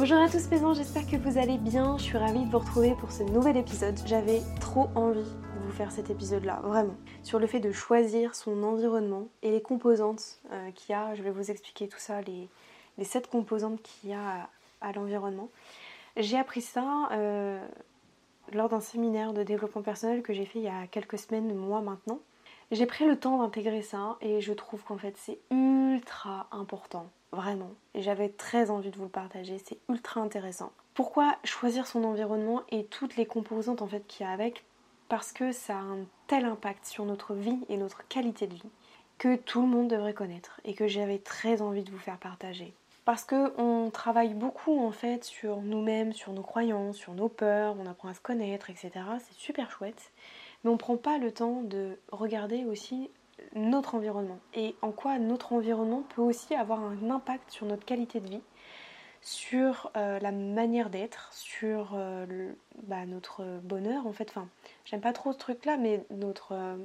Bonjour à tous mes j'espère que vous allez bien. Je suis ravie de vous retrouver pour ce nouvel épisode. J'avais trop envie de vous faire cet épisode-là, vraiment. Sur le fait de choisir son environnement et les composantes euh, qu'il y a. Je vais vous expliquer tout ça, les, les sept composantes qu'il y a à, l'environnement. J'ai appris ça euh, lors d'un séminaire de développement personnel que j'ai fait il y a quelques semaines, mois maintenant. J'ai pris le temps d'intégrer ça et je trouve qu'en fait c'est ultra important vraiment. Et j'avais très envie de vous le partager, c'est ultra intéressant. Pourquoi choisir son environnement et toutes les composantes en fait qu'il y a avec? Parce que ça a un tel impact sur notre vie et notre qualité de vie que tout le monde devrait connaître et que j'avais très envie de vous faire partager. Parce que on travaille beaucoup en fait sur nous-mêmes, sur nos croyances, sur nos peurs, on apprend à se connaître, etc. C'est super chouette. Mais on prend pas le temps de regarder aussi notre environnement et en quoi notre environnement peut aussi avoir un impact sur notre qualité de vie, sur euh, la manière d'être, sur euh, bah, notre bonheur en fait. Enfin, j'aime pas trop ce truc là, mais notre, euh,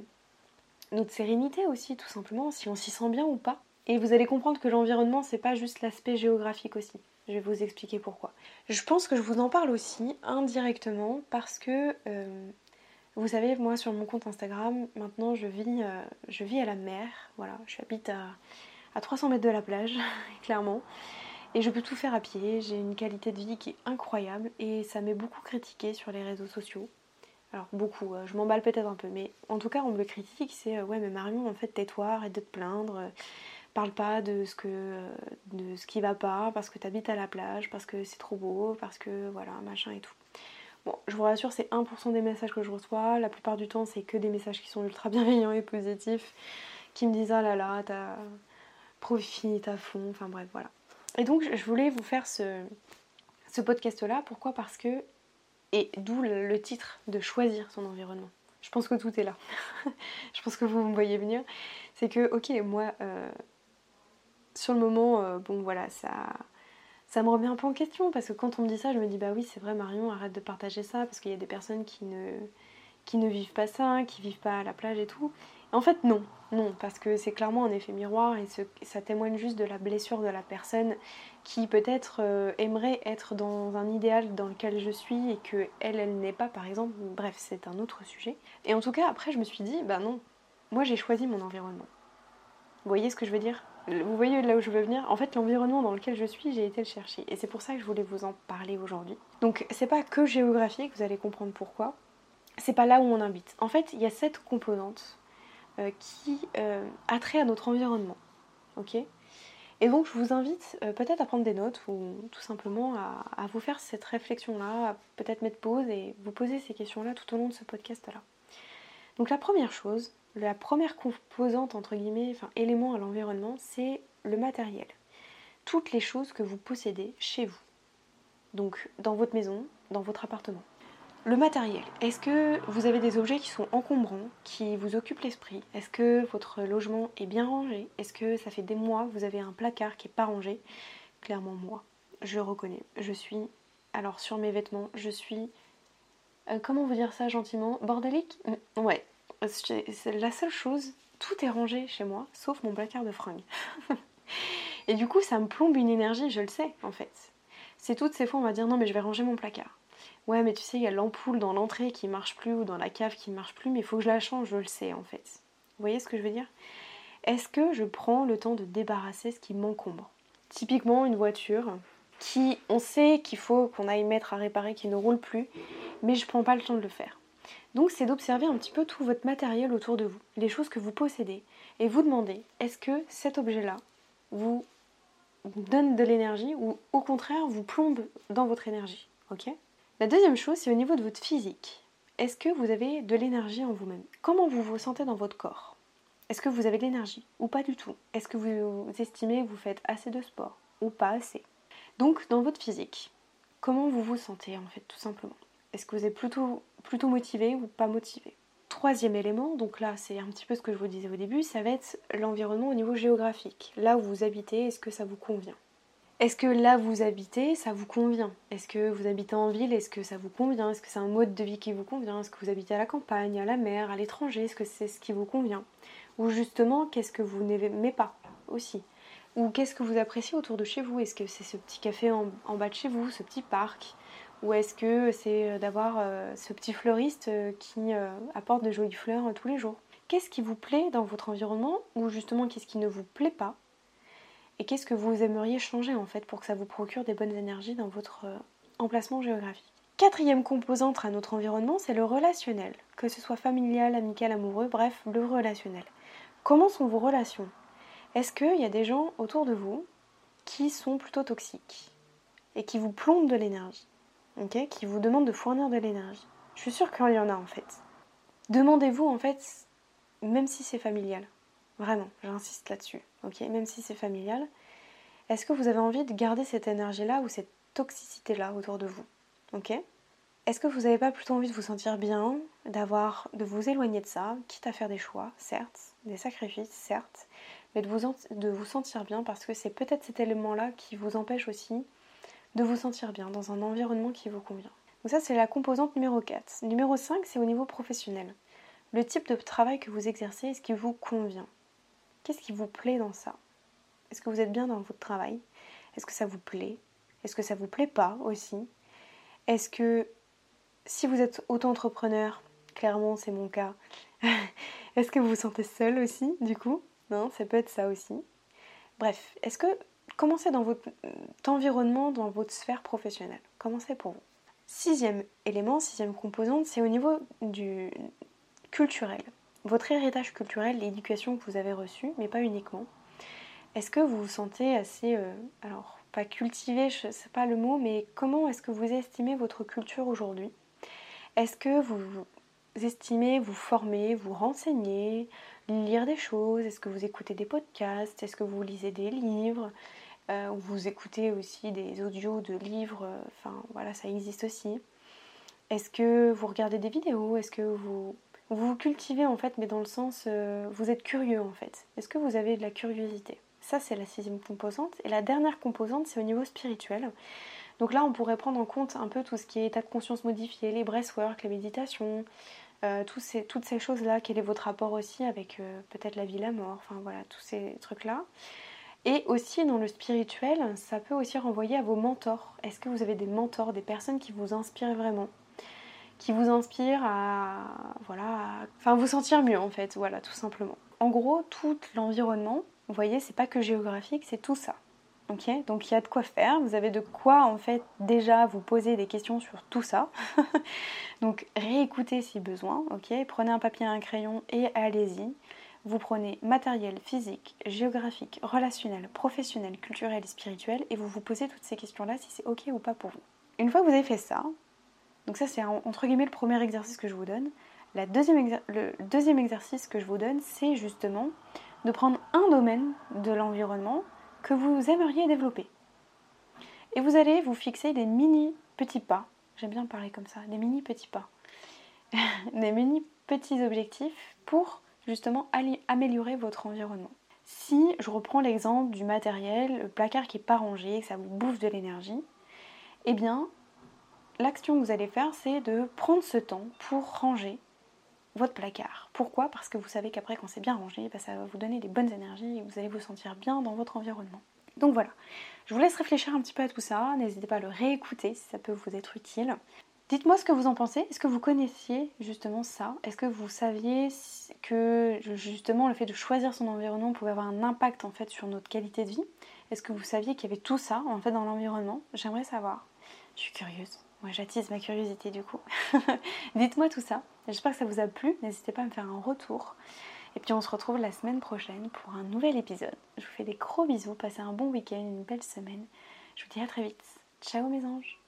notre sérénité aussi, tout simplement, si on s'y sent bien ou pas. Et vous allez comprendre que l'environnement, c'est pas juste l'aspect géographique aussi. Je vais vous expliquer pourquoi. Je pense que je vous en parle aussi indirectement parce que vous savez, moi sur mon compte Instagram, maintenant je vis, euh, à la mer. Voilà, je habite à, à 300 mètres de la plage, clairement. Et je peux tout faire à pied. J'ai une qualité de vie qui est incroyable et ça m'est beaucoup critiqué sur les réseaux sociaux. Alors beaucoup, euh, je m'emballe peut-être un peu, mais en tout cas on me le critique, c'est euh, ouais mais Marion en fait tais-toi, arrête de te plaindre, parle pas de ce que de ce qui va pas parce que tu habites à la plage, parce que c'est trop beau, parce que voilà machin et tout. Bon, je vous rassure, c'est 1% des messages que je reçois. La plupart du temps, c'est que des messages qui sont ultra bienveillants et positifs, qui me disent ah là là, t'as profite à fond, enfin bref, voilà. Et donc, je voulais vous faire ce, podcast-là. Pourquoi? Parce que, et d'où le, titre de choisir son environnement. Je pense que tout est là. je pense que vous me voyez venir. C'est que, ok, moi, euh, sur le moment, euh, bon voilà, ça ça me remet un peu en question parce que quand on me dit ça, je me dis bah oui, c'est vrai Marion, arrête de partager ça parce qu'il y a des personnes qui ne, qui ne vivent pas ça, qui vivent pas à la plage et tout. en fait, non, non, parce que c'est clairement un effet miroir et ça témoigne juste de la blessure de la personne qui peut-être euh, aimerait être dans un idéal dans lequel je suis et que elle, elle n'est pas par exemple. Bref, c'est un autre sujet. Et en tout cas, après, je me suis dit bah non, moi j'ai choisi mon environnement. Vous voyez ce que je veux dire? Vous voyez là où je veux venir? En fait, l'environnement dans lequel je suis, j'ai été le chercher. Et c'est pour ça que je voulais vous en parler aujourd'hui. Donc, c'est pas que géographique, vous allez comprendre pourquoi. C'est pas là où on habite. En fait, il y a cette composante euh, qui euh, a trait à notre environnement. Ok? Et donc, je vous invite euh, peut-être à prendre des notes ou tout simplement à, à vous faire cette réflexion-là, à peut-être mettre pause et vous poser ces questions-là tout au long de ce podcast-là. Donc, la première chose, la première composante, entre guillemets, enfin élément à l'environnement, c'est le matériel. Toutes les choses que vous possédez chez vous. Donc dans votre maison, dans votre appartement. Le matériel. Est-ce que vous avez des objets qui sont encombrants, qui vous occupent l'esprit? Est-ce que votre logement est bien rangé? Est-ce que ça fait des mois que vous avez un placard qui n'est pas rangé? Clairement moi, je reconnais. Je suis, alors sur mes vêtements, je suis, euh, comment vous dire ça gentiment? Bordélique? Ouais, c'est la seule chose, tout est rangé chez moi, sauf mon placard de fringues. et du coup, ça me plombe une énergie, je le sais en fait. C'est toutes ces fois, on va dire non, mais je vais ranger mon placard. Ouais, mais tu sais, il y a l'ampoule dans l'entrée qui marche plus ou dans la cave qui ne marche plus, mais il faut que je la change, je le sais en fait. Vous voyez ce que je veux dire? Est-ce que je prends le temps de débarrasser ce qui m'encombre? Typiquement, une voiture qui, on sait qu'il faut qu'on aille mettre à réparer, qui ne roule plus, mais je prends pas le temps de le faire. Donc c'est d'observer un petit peu tout votre matériel autour de vous, les choses que vous possédez, et vous demander est-ce que cet objet-là vous donne de l'énergie ou au contraire vous plombe dans votre énergie. Ok? La deuxième chose, c'est au niveau de votre physique. Est-ce que vous avez de l'énergie en vous-même? Comment vous vous sentez dans votre corps? Est-ce que vous avez de l'énergie ou pas du tout? Est-ce que vous estimez que vous faites assez de sport ou pas assez? Donc dans votre physique, comment vous vous sentez en fait tout simplement? Est-ce que vous êtes plutôt, plutôt motivé ou pas motivé? Troisième élément, donc là c'est un petit peu ce que je vous disais au début, ça va être l'environnement au niveau géographique. Là où vous habitez, est-ce que ça vous convient? Est-ce que là vous habitez, ça vous convient? Est-ce que vous habitez en ville, est-ce que ça vous convient? Est-ce que c'est un mode de vie qui vous convient? Est-ce que vous habitez à la campagne, à la mer, à l'étranger? Est-ce que c'est ce qui vous convient? Ou justement, qu'est-ce que vous n'aimez pas aussi? Ou qu'est-ce que vous appréciez autour de chez vous? Est-ce que c'est ce petit café en, bas de chez vous, ce petit parc? Ou est-ce que c'est euh, d'avoir euh, ce petit fleuriste euh, qui apporte de jolies fleurs tous les jours? Qu'est-ce qui vous plaît dans votre environnement? Ou justement, qu'est-ce qui ne vous plaît pas? Et qu'est-ce que vous aimeriez changer en fait pour que ça vous procure des bonnes énergies dans votre emplacement géographique? Quatrième composante à notre environnement, c'est le relationnel, que ce soit familial, amical, amoureux, bref, le relationnel. Comment sont vos relations? Est-ce qu'il y a des gens autour de vous qui sont plutôt toxiques? Et qui vous plombent de l'énergie, ok qui vous demandent de fournir de l'énergie. Je suis sûre qu'il y en a en fait. Demandez-vous en fait, même si c'est familial, Vraiment, j'insiste là-dessus, ok Même si c'est familial, est-ce que vous avez envie de garder cette énergie-là ou cette toxicité-là autour de vous, ok? Est-ce que vous n'avez pas plutôt envie de vous sentir bien, d'avoir, de vous éloigner de ça, quitte à faire des choix, certes, des sacrifices, certes, mais de vous, de vous sentir bien parce que c'est peut-être cet élément-là qui vous empêche aussi de vous sentir bien dans un environnement qui vous convient. Donc ça, c'est la composante numéro 4. Numéro 5, c'est au niveau professionnel. Le type de travail que vous exercez, est-ce qui vous convient? Qu'est-ce qui vous plaît dans ça? Est-ce que vous êtes bien dans votre travail? Est-ce que ça vous plaît? Est-ce que ça vous plaît pas aussi? Est-ce que si vous êtes auto-entrepreneur, clairement c'est mon cas, est-ce que vous vous sentez seul aussi du coup? Non, ça peut être ça aussi. Bref, est-ce que commencez dans votre environnement, dans votre sphère professionnelle? Commencez pour vous? Sixième élément, sixième composante, c'est au niveau du culturel. Votre héritage culturel, l'éducation que vous avez reçue, mais pas uniquement. Est-ce que vous vous sentez assez, euh, alors pas cultivé, je sais pas le mot, mais comment est-ce que vous estimez votre culture aujourd'hui? Est-ce que vous estimez vous former, vous renseigner, lire des choses? Est-ce que vous écoutez des podcasts? Est-ce que vous lisez des livres? Euh, Vous écoutez aussi des audios de livres Enfin voilà, ça existe aussi. Est-ce que vous regardez des vidéos? Est-ce que vous vous cultivez en fait, mais dans le sens, euh, vous êtes curieux en fait. Est-ce que vous avez de la curiosité? Ça, c'est la sixième composante. Et la dernière composante, c'est au niveau spirituel. Donc là, on pourrait prendre en compte un peu tout ce qui est état de conscience modifié, les breathwork, les méditations, euh, ces, toutes ces choses-là. Quel est votre rapport aussi avec euh, peut-être la vie, la mort, enfin voilà, tous ces trucs-là. Et aussi dans le spirituel, ça peut aussi renvoyer à vos mentors. Est-ce que vous avez des mentors, des personnes qui vous inspirent vraiment? Qui vous inspire à, voilà, vous sentir mieux en fait, voilà, tout simplement. En gros, tout l'environnement, vous voyez, c'est pas que géographique, c'est tout ça. Donc il y a de quoi faire. Vous avez de quoi en fait déjà vous poser des questions sur tout ça. donc réécoutez si besoin. Ok, prenez un papier et un crayon et allez-y. Vous prenez matériel, physique, géographique, relationnel, professionnel, culturel et spirituel et vous vous posez toutes ces questions-là si c'est ok ou pas pour vous. Une fois que vous avez fait ça, donc ça c'est entre guillemets le premier exercice que je vous donne. La deuxième le deuxième exercice que je vous donne, c'est justement de prendre un domaine de l'environnement que vous aimeriez développer. Et vous allez vous fixer des mini petits pas. J'aime bien parler comme ça, des mini petits pas. des mini petits objectifs pour justement améliorer votre environnement. Si je reprends l'exemple du matériel, le placard qui n'est pas rangé, que ça vous bouffe de l'énergie, eh bien l'action que vous allez faire, c'est de prendre ce temps pour ranger votre placard. Pourquoi? Parce que vous savez qu'après, quand c'est bien rangé, bah, ça va vous donner des bonnes énergies et vous allez vous sentir bien dans votre environnement. Donc voilà, je vous laisse réfléchir un petit peu à tout ça. N'hésitez pas à le réécouter si ça peut vous être utile. Dites-moi ce que vous en pensez. Est-ce que vous connaissiez justement ça? Est-ce que vous saviez que justement le fait de choisir son environnement pouvait avoir un impact en fait sur notre qualité de vie? Est-ce que vous saviez qu'il y avait tout ça en fait dans l'environnement? J'aimerais savoir. Je suis curieuse. Moi, j'attise ma curiosité du coup. Dites-moi tout ça. J'espère que ça vous a plu. N'hésitez pas à me faire un retour. Et puis on se retrouve la semaine prochaine pour un nouvel épisode. Je vous fais des gros bisous. Passez un bon week-end, une belle semaine. Je vous dis à très vite. Ciao mes anges